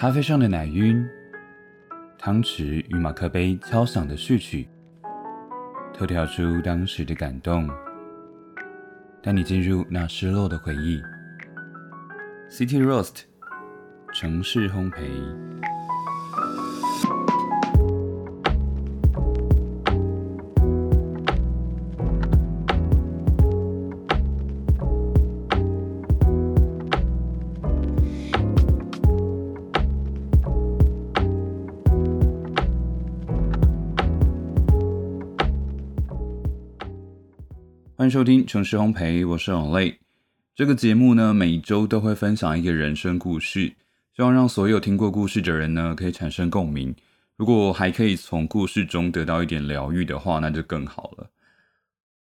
咖啡上的奶晕，汤匙与马克杯敲响的序曲，透跳出当时的感动，带你进入那失落的回忆。City Roast，城市烘焙。欢迎收听城市烘焙，我是永类。这个节目呢，每周都会分享一个人生故事，希望让所有听过故事的人呢，可以产生共鸣。如果还可以从故事中得到一点疗愈的话，那就更好了。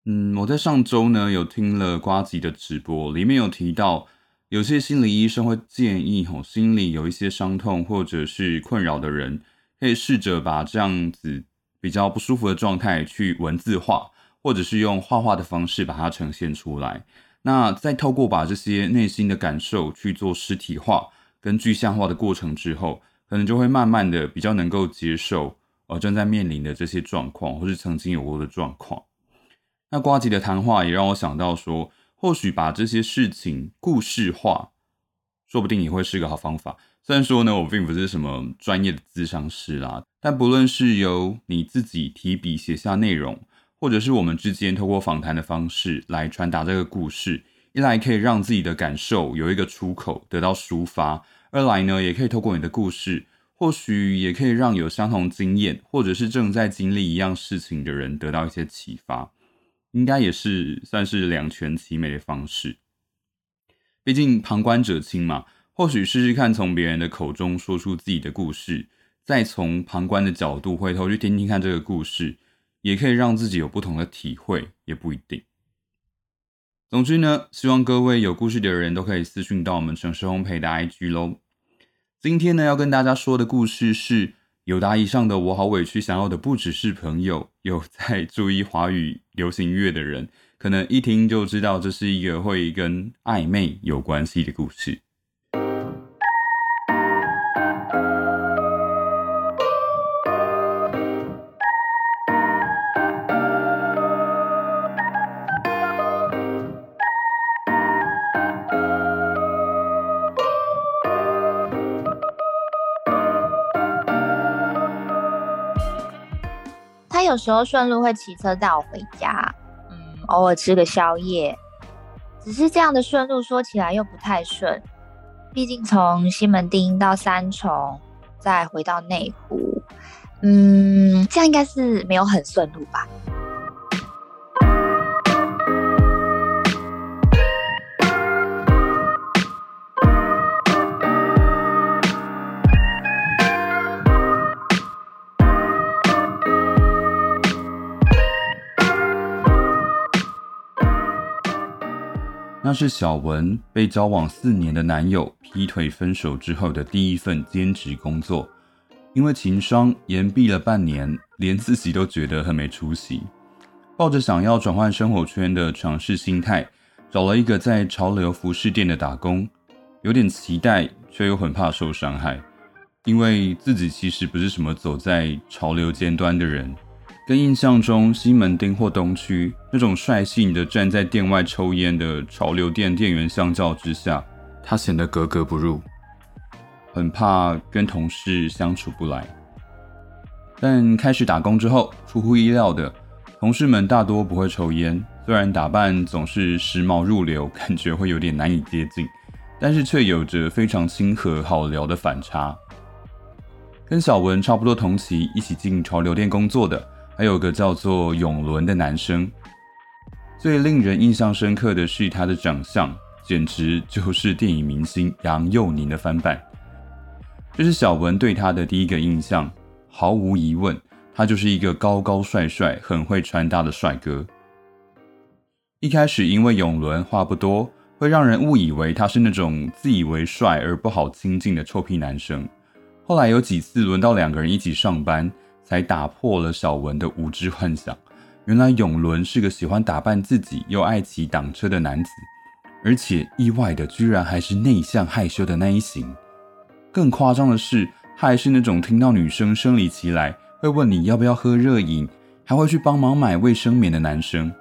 嗯，我在上周呢，有听了瓜吉的直播，里面有提到，有些心理医生会建议，吼，心里有一些伤痛或者是困扰的人，可以试着把这样子比较不舒服的状态去文字化。或者是用画画的方式把它呈现出来，那再透过把这些内心的感受去做实体化跟具象化的过程之后，可能就会慢慢的比较能够接受呃正在面临的这些状况，或是曾经有过的状况。那瓜吉的谈话也让我想到说，或许把这些事情故事化，说不定也会是个好方法。虽然说呢，我并不是什么专业的咨商师啦，但不论是由你自己提笔写下内容。或者是我们之间透过访谈的方式来传达这个故事，一来可以让自己的感受有一个出口得到抒发，二来呢也可以透过你的故事，或许也可以让有相同经验或者是正在经历一样事情的人得到一些启发，应该也是算是两全其美的方式。毕竟旁观者清嘛，或许试试看从别人的口中说出自己的故事，再从旁观的角度回头去听听看这个故事。也可以让自己有不同的体会，也不一定。总之呢，希望各位有故事的人都可以私讯到我们城市烘焙的 IG 喽。今天呢，要跟大家说的故事是有答以上的我好委屈，想要的不只是朋友。有在注意华语流行乐的人，可能一听就知道这是一个会跟暧昧有关系的故事。有时候顺路会骑车带我回家，嗯，偶尔吃个宵夜。只是这样的顺路说起来又不太顺，毕竟从西门町到三重，再回到内湖，嗯，这样应该是没有很顺路吧。那是小文被交往四年的男友劈腿分手之后的第一份兼职工作，因为情商延毕了半年，连自己都觉得很没出息。抱着想要转换生活圈的尝试心态，找了一个在潮流服饰店的打工，有点期待，却又很怕受伤害，因为自己其实不是什么走在潮流尖端的人。跟印象中西门町或东区那种率性的站在店外抽烟的潮流店店员相较之下，他显得格格不入，很怕跟同事相处不来。但开始打工之后，出乎意料的，同事们大多不会抽烟，虽然打扮总是时髦入流，感觉会有点难以接近，但是却有着非常亲和好聊的反差。跟小文差不多同期一起进潮流店工作的。还有个叫做永伦的男生，最令人印象深刻的是他的长相，简直就是电影明星杨佑宁的翻版。这是小文对他的第一个印象，毫无疑问，他就是一个高高帅帅、很会穿搭的帅哥。一开始因为永伦话不多，会让人误以为他是那种自以为帅而不好亲近的臭屁男生。后来有几次轮到两个人一起上班。才打破了小文的无知幻想。原来永伦是个喜欢打扮自己又爱骑挡车的男子，而且意外的居然还是内向害羞的那一型。更夸张的是，他还是那种听到女生生理期来会问你要不要喝热饮，还会去帮忙买卫生棉的男生。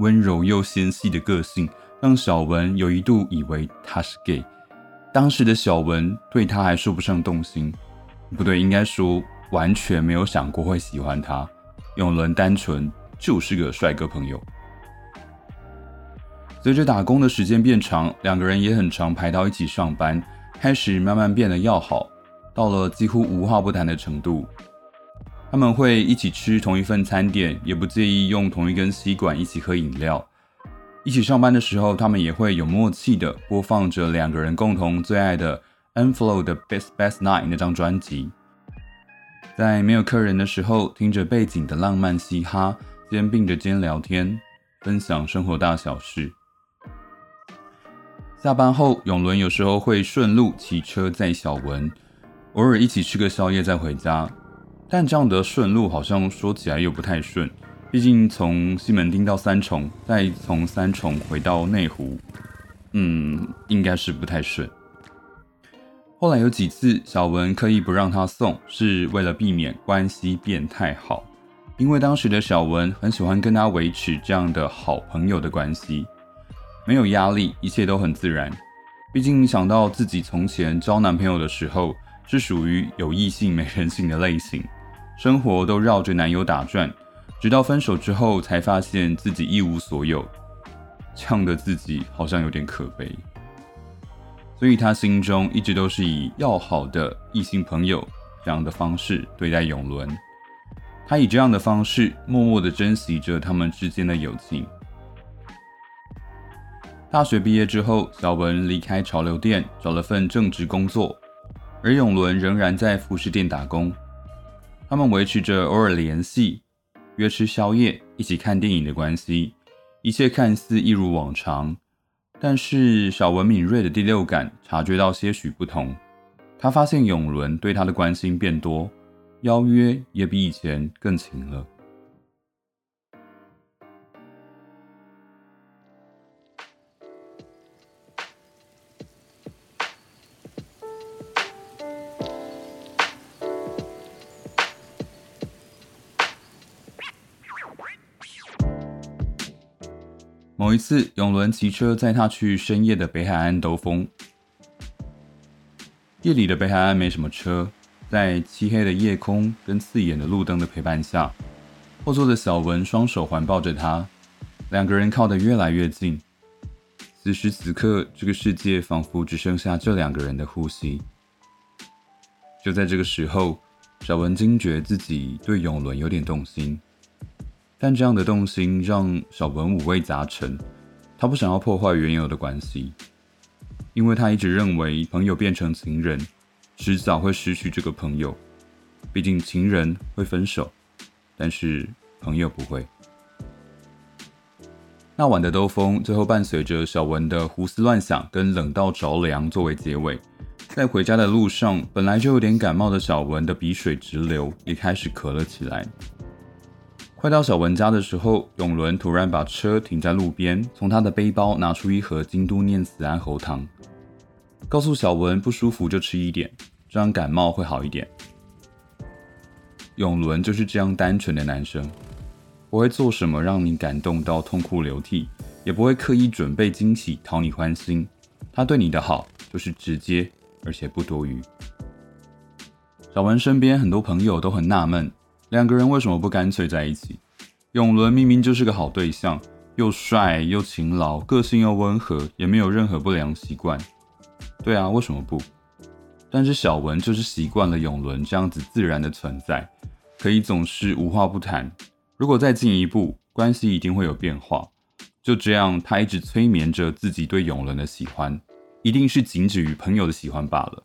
温柔又纤细的个性，让小文有一度以为他是 gay。当时的小文对他还说不上动心，不对，应该说完全没有想过会喜欢他。永伦单纯就是个帅哥朋友。随着打工的时间变长，两个人也很常排到一起上班，开始慢慢变得要好，到了几乎无话不谈的程度。他们会一起吃同一份餐点，也不介意用同一根吸管一起喝饮料。一起上班的时候，他们也会有默契的播放着两个人共同最爱的 Enflow 的 Best Best Night 那张专辑。在没有客人的时候，听着背景的浪漫嘻哈，肩并着肩聊天，分享生活大小事。下班后，永伦有时候会顺路骑车载小文，偶尔一起吃个宵夜再回家。但这样的顺路好像说起来又不太顺，毕竟从西门町到三重，再从三重回到内湖，嗯，应该是不太顺。后来有几次，小文刻意不让他送，是为了避免关系变太好，因为当时的小文很喜欢跟他维持这样的好朋友的关系。没有压力，一切都很自然。毕竟想到自己从前交男朋友的时候，是属于有异性没人性的类型，生活都绕着男友打转，直到分手之后才发现自己一无所有，呛得自己好像有点可悲。所以他心中一直都是以要好的异性朋友这样的方式对待永伦，他以这样的方式默默的珍惜着他们之间的友情。大学毕业之后，小文离开潮流店，找了份正职工作，而永伦仍然在服饰店打工。他们维持着偶尔联系、约吃宵夜、一起看电影的关系，一切看似一如往常。但是，小文敏锐的第六感察觉到些许不同，他发现永伦对他的关心变多，邀约也比以前更勤了。某一次，永伦骑车载他去深夜的北海岸兜风。夜里的北海岸没什么车，在漆黑的夜空跟刺眼的路灯的陪伴下，后座的小文双手环抱着他，两个人靠得越来越近。此时此刻，这个世界仿佛只剩下这两个人的呼吸。就在这个时候，小文惊觉自己对永伦有点动心。但这样的动心让小文五味杂陈，他不想要破坏原有的关系，因为他一直认为朋友变成情人，迟早会失去这个朋友。毕竟情人会分手，但是朋友不会。那晚的兜风最后伴随着小文的胡思乱想跟冷到着凉作为结尾，在回家的路上，本来就有点感冒的小文的鼻水直流，也开始咳了起来。快到小文家的时候，永伦突然把车停在路边，从他的背包拿出一盒京都念慈庵喉糖，告诉小文不舒服就吃一点，这样感冒会好一点。永伦就是这样单纯的男生，不会做什么让你感动到痛哭流涕，也不会刻意准备惊喜讨你欢心。他对你的好就是直接，而且不多余。小文身边很多朋友都很纳闷。两个人为什么不干脆在一起？永伦明明就是个好对象，又帅又勤劳，个性又温和，也没有任何不良习惯。对啊，为什么不？但是小文就是习惯了永伦这样子自然的存在，可以总是无话不谈。如果再进一步，关系一定会有变化。就这样，他一直催眠着自己对永伦的喜欢，一定是仅止于朋友的喜欢罢了。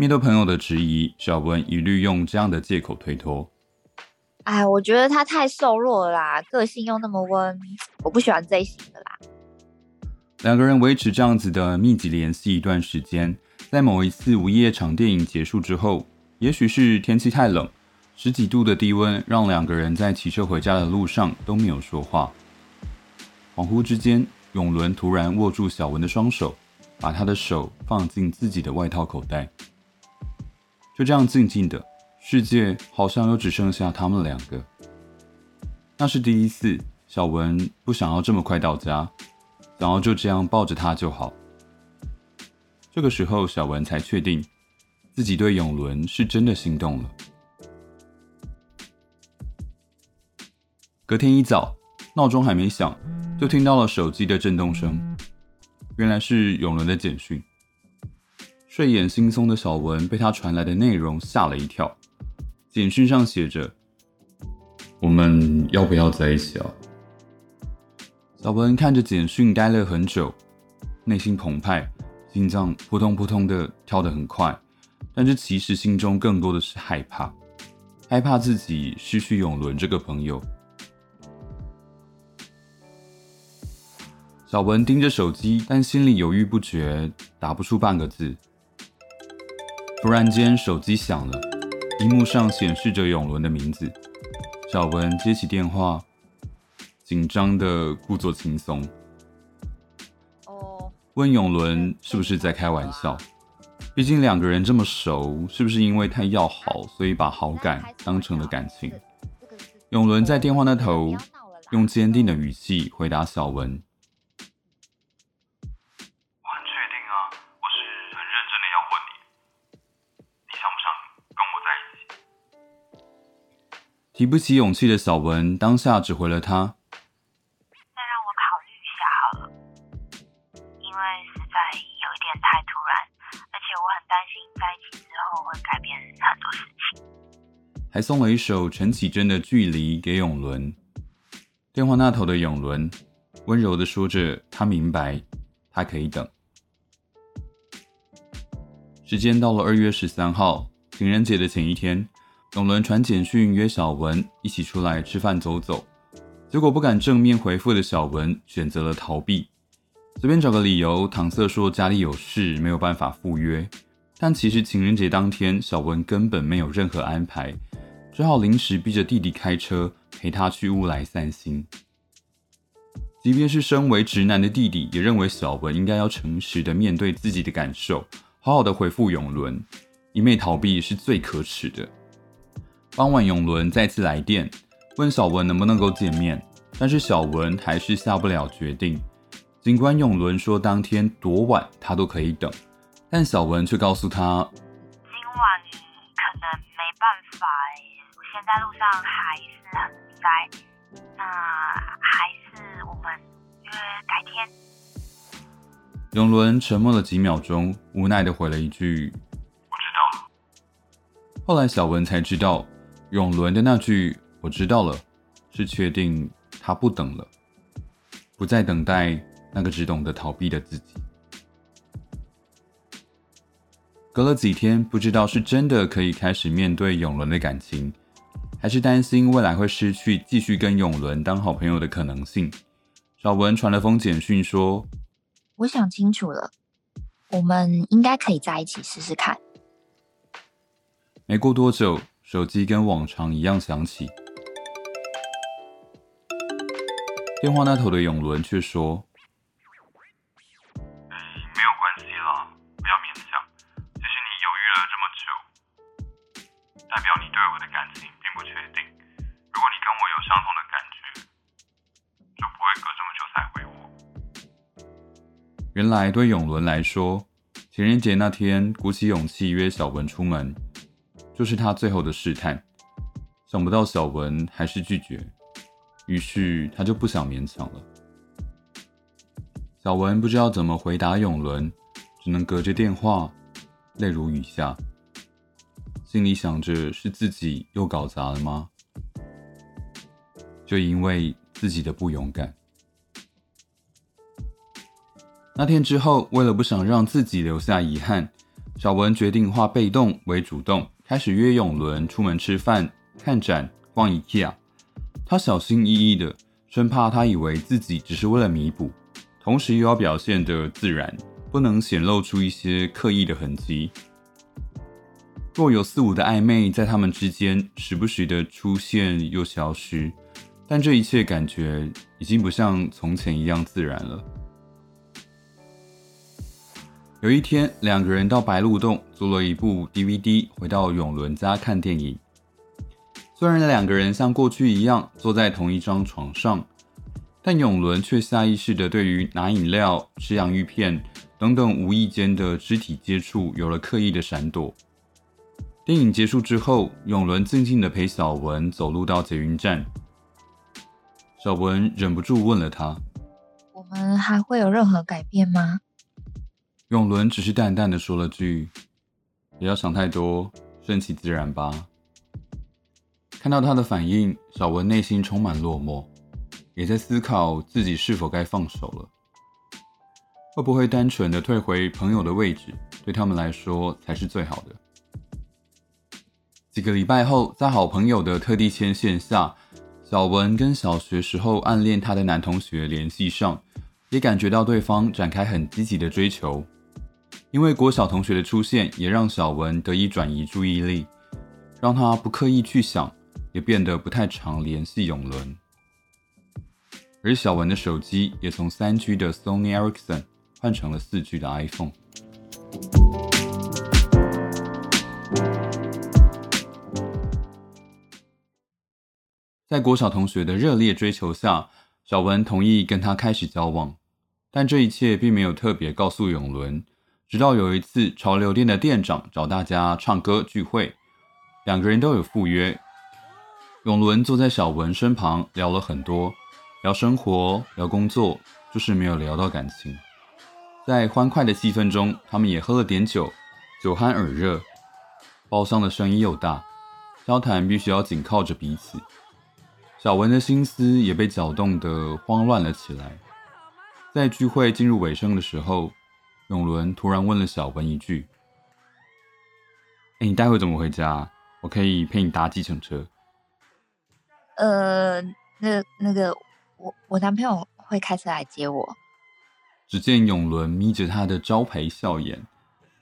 面对朋友的质疑，小文一律用这样的借口推脱。哎，我觉得他太瘦弱了啦，个性又那么温，我不喜欢这型的啦。两个人维持这样子的密集联系一段时间，在某一次午夜场电影结束之后，也许是天气太冷，十几度的低温让两个人在骑车回家的路上都没有说话。恍惚之间，永伦突然握住小文的双手，把他的手放进自己的外套口袋。就这样静静的，世界好像又只剩下他们两个。那是第一次，小文不想要这么快到家，想要就这样抱着他就好。这个时候，小文才确定自己对永伦是真的心动了。隔天一早，闹钟还没响，就听到了手机的震动声，原来是永伦的简讯。睡眼惺忪的小文被他传来的内容吓了一跳，简讯上写着。我们要不要在一起啊？小文看着简讯，呆了很久，内心澎湃，心脏扑通扑通的跳得很快，但是其实心中更多的是害怕，害怕自己失去永伦这个朋友。小文盯着手机，但心里犹豫不决，打不出半个字。突然间，手机响了，荧幕上显示着永伦的名字。小文接起电话，紧张的故作轻松。哦，问永伦是不是在开玩笑？毕竟两个人这么熟，是不是因为太要好，所以把好感当成了感情？永伦在电话那头用坚定的语气回答小文。提不起勇气的小文，当下只回了他：“再让我考虑一下好了，因为实在有一点太突然，而且我很担心在一起之后会改变很多事情。”还送了一首陈绮贞的《距离》给永伦。电话那头的永伦温柔的说着：“他明白，他可以等。”时间到了二月十三号，情人节的前一天。永伦传简讯约小文一起出来吃饭走走，结果不敢正面回复的小文选择了逃避，随便找个理由搪塞说家里有事没有办法赴约。但其实情人节当天小文根本没有任何安排，只好临时逼着弟弟开车陪他去乌来散心。即便是身为直男的弟弟，也认为小文应该要诚实的面对自己的感受，好好的回复永伦，一昧逃避是最可耻的。傍晚，永伦再次来电，问小文能不能够见面，但是小文还是下不了决定。尽管永伦说当天多晚他都可以等，但小文却告诉他，今晚可能没办法，我现在路上还是很塞，那还是我们约改天。永伦沉默了几秒钟，无奈的回了一句：“我知道了。”后来小文才知道。永伦的那句“我知道了”，是确定他不等了，不再等待那个只懂得逃避的自己。隔了几天，不知道是真的可以开始面对永伦的感情，还是担心未来会失去继续跟永伦当好朋友的可能性。小文传了封简讯说：“我想清楚了，我们应该可以在一起试试看。”没过多久。手机跟往常一样响起，电话那头的永伦却说：“没有关系啦，不要勉强。其实你犹豫了这么久，代表你对我的感情并不确定。如果你跟我有相同的感觉，就不会隔这么久才回我。”原来对永伦来说，情人节那天鼓起勇气约小文出门。就是他最后的试探，想不到小文还是拒绝，于是他就不想勉强了。小文不知道怎么回答永伦，只能隔着电话，泪如雨下，心里想着是自己又搞砸了吗？就因为自己的不勇敢。那天之后，为了不想让自己留下遗憾，小文决定化被动为主动。开始约永伦出门吃饭、看展、逛 IKEA。他小心翼翼的，生怕他以为自己只是为了弥补，同时又要表现的自然，不能显露出一些刻意的痕迹。若有似无的暧昧在他们之间时不时的出现又消失，但这一切感觉已经不像从前一样自然了。有一天，两个人到白鹿洞租了一部 DVD，回到永伦家看电影。虽然两个人像过去一样坐在同一张床上，但永伦却下意识的对于拿饮料、吃洋芋片等等无意间的肢体接触有了刻意的闪躲。电影结束之后，永伦静静的陪小文走路到捷运站。小文忍不住问了他。我们还会有任何改变吗？永伦只是淡淡的说了句：“不要想太多，顺其自然吧。”看到他的反应，小文内心充满落寞，也在思考自己是否该放手了。会不会单纯的退回朋友的位置，对他们来说才是最好的？几个礼拜后，在好朋友的特地牵线下，小文跟小学时候暗恋他的男同学联系上。也感觉到对方展开很积极的追求，因为国小同学的出现，也让小文得以转移注意力，让他不刻意去想，也变得不太常联系永伦。而小文的手机也从三 G 的 Sony Ericsson 换成了四 G 的 iPhone。在国小同学的热烈追求下，小文同意跟他开始交往。但这一切并没有特别告诉永伦，直到有一次潮流店的店长找大家唱歌聚会，两个人都有赴约。永伦坐在小文身旁聊了很多，聊生活，聊工作，就是没有聊到感情。在欢快的气氛中，他们也喝了点酒，酒酣耳热，包厢的声音又大，交谈必须要紧靠着彼此。小文的心思也被搅动得慌乱了起来。在聚会进入尾声的时候，永伦突然问了小文一句：“哎，你待会怎么回家？我可以陪你搭计程车。”“呃，那那个，我我男朋友会开车来接我。”只见永伦眯着他的招牌笑眼，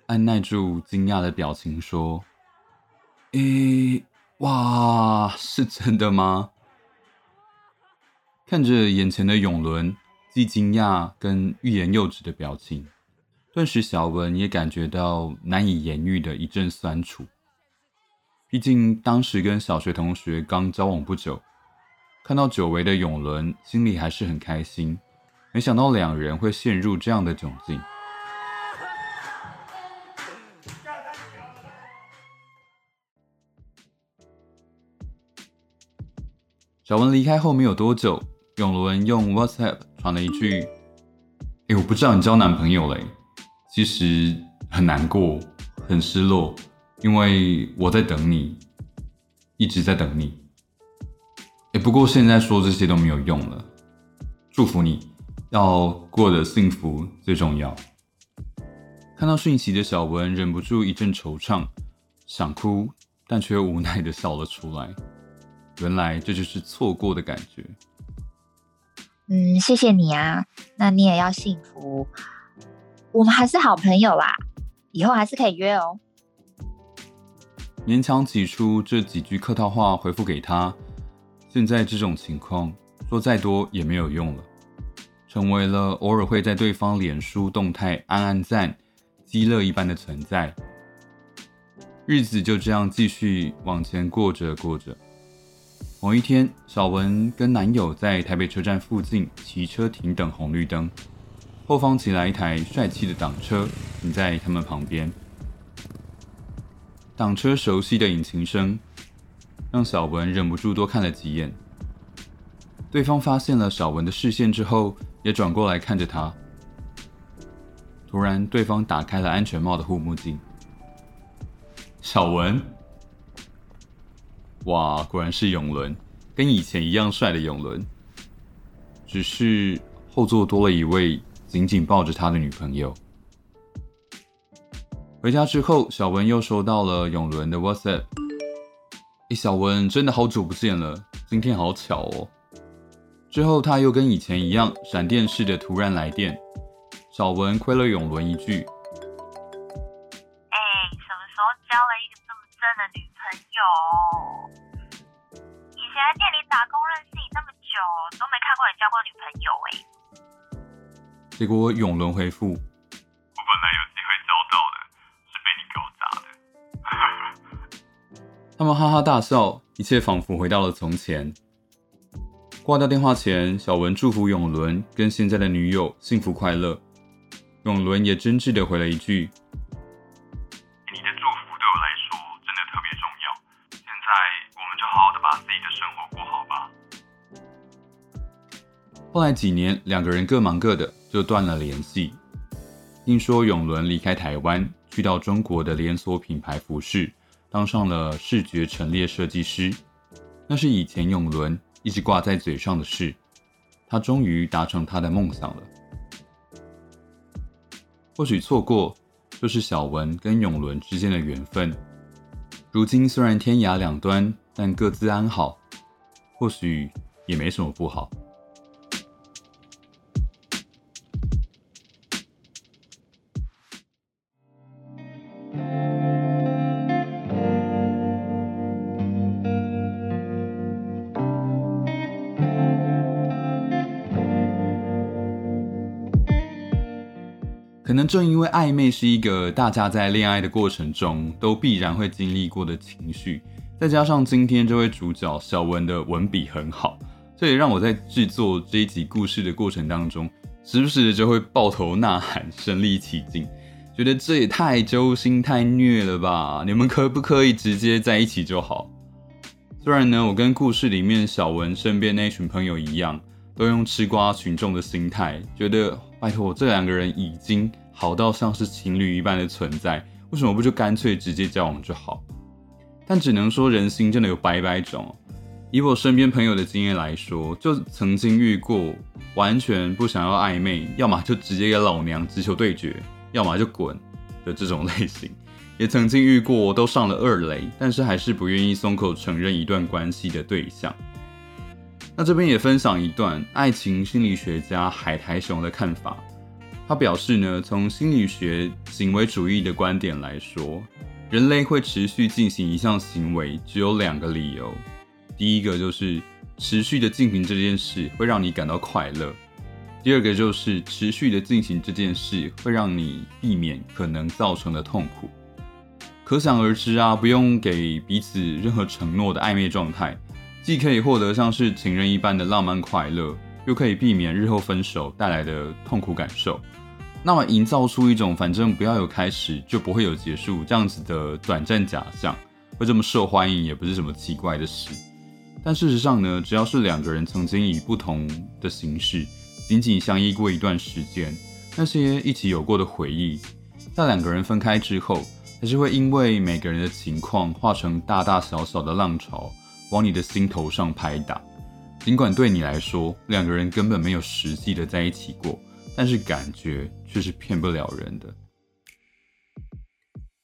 按耐住惊讶的表情说：“诶，哇，是真的吗？”看着眼前的永伦。既惊讶跟欲言又止的表情，顿时小文也感觉到难以言喻的一阵酸楚。毕竟当时跟小学同学刚交往不久，看到久违的永伦，心里还是很开心。没想到两人会陷入这样的窘境。小文离开后没有多久。永伦用 WhatsApp 传了一句：“哎，我不知道你交男朋友嘞，其实很难过，很失落，因为我在等你，一直在等你。哎，不过现在说这些都没有用了。祝福你，要过得幸福最重要。”看到讯息的小文忍不住一阵惆怅，想哭，但却又无奈的笑了出来。原来这就是错过的感觉。嗯，谢谢你啊，那你也要幸福。我们还是好朋友啦，以后还是可以约哦。勉强挤出这几句客套话回复给他，现在这种情况说再多也没有用了，成为了偶尔会在对方脸书动态按按赞、积乐一般的存在。日子就这样继续往前过着过着。某一天，小文跟男友在台北车站附近骑车停等红绿灯，后方骑来一台帅气的挡车停在他们旁边。挡车熟悉的引擎声让小文忍不住多看了几眼。对方发现了小文的视线之后，也转过来看着他。突然，对方打开了安全帽的护目镜。小文。哇，果然是永伦，跟以前一样帅的永伦，只是后座多了一位紧紧抱着他的女朋友。回家之后，小文又收到了永伦的 WhatsApp。哎，小文真的好久不见了，今天好巧哦。之后他又跟以前一样，闪电式的突然来电。小文亏了永伦一句：“哎，什么时候交了一个这么正的女朋友？”以前在店里打工认识你那么久，都没看过你交过女朋友哎。结果永轮回复。我本来有机会招到的，是被你搞砸的。他们哈哈大笑，一切仿佛回到了从前。挂掉电话前，小文祝福永伦跟现在的女友幸福快乐。永伦也真挚的回了一句：“你的祝福对我来说真的特别重要。现在我们就好好的把自己的生活过好吧。”后来几年，两个人各忙各的，就断了联系。听说永伦离开台湾，去到中国的连锁品牌服饰，当上了视觉陈列设计师。那是以前永伦一直挂在嘴上的事，他终于达成他的梦想了。或许错过就是小文跟永伦之间的缘分。如今虽然天涯两端，但各自安好，或许也没什么不好。正因为暧昧是一个大家在恋爱的过程中都必然会经历过的情绪，再加上今天这位主角小文的文笔很好，这也让我在制作这一集故事的过程当中，时不时的就会抱头呐喊，身临其境，觉得这也太揪心、太虐了吧！你们可不可以直接在一起就好？虽然呢，我跟故事里面小文身边那群朋友一样，都用吃瓜群众的心态，觉得。拜托，这两个人已经好到像是情侣一般的存在，为什么不就干脆直接交往就好？但只能说人心真的有百百种。以我身边朋友的经验来说，就曾经遇过完全不想要暧昧，要么就直接给老娘直球对决，要么就滚的这种类型。也曾经遇过都上了二雷，但是还是不愿意松口承认一段关系的对象。那这边也分享一段爱情心理学家海苔熊的看法。他表示呢，从心理学行为主义的观点来说，人类会持续进行一项行为，只有两个理由。第一个就是持续的进行这件事会让你感到快乐；第二个就是持续的进行这件事会让你避免可能造成的痛苦。可想而知啊，不用给彼此任何承诺的暧昧状态。既可以获得像是情人一般的浪漫快乐，又可以避免日后分手带来的痛苦感受。那么，营造出一种反正不要有开始就不会有结束这样子的短暂假象，会这么受欢迎也不是什么奇怪的事。但事实上呢，只要是两个人曾经以不同的形式紧紧相依过一段时间，那些一起有过的回忆，在两个人分开之后，还是会因为每个人的情况化成大大小小的浪潮。往你的心头上拍打，尽管对你来说两个人根本没有实际的在一起过，但是感觉却是骗不了人的。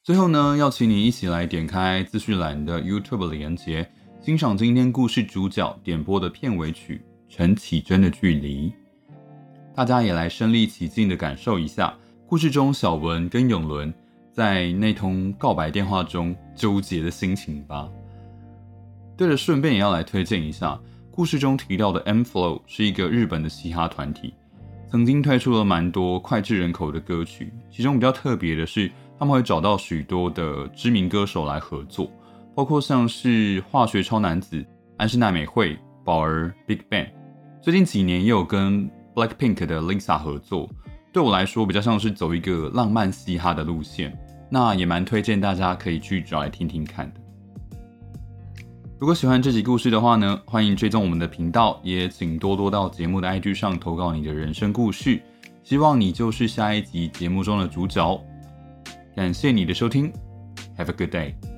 最后呢，要请你一起来点开资讯栏的 YouTube 连接，欣赏今天故事主角点播的片尾曲《陈绮贞的距离》。大家也来身临其境的感受一下故事中小文跟永伦在那通告白电话中纠结的心情吧。对了，顺便也要来推荐一下，故事中提到的 M Flow 是一个日本的嘻哈团体，曾经推出了蛮多脍炙人口的歌曲。其中比较特别的是，他们会找到许多的知名歌手来合作，包括像是化学超男子、安室奈美惠、宝儿、Big Bang。最近几年也有跟 Black Pink 的 Lisa 合作。对我来说，比较像是走一个浪漫嘻哈的路线，那也蛮推荐大家可以去找来听听看的。如果喜欢这集故事的话呢，欢迎追踪我们的频道，也请多多到节目的 IG 上投稿你的人生故事，希望你就是下一集节目中的主角。感谢你的收听，Have a good day。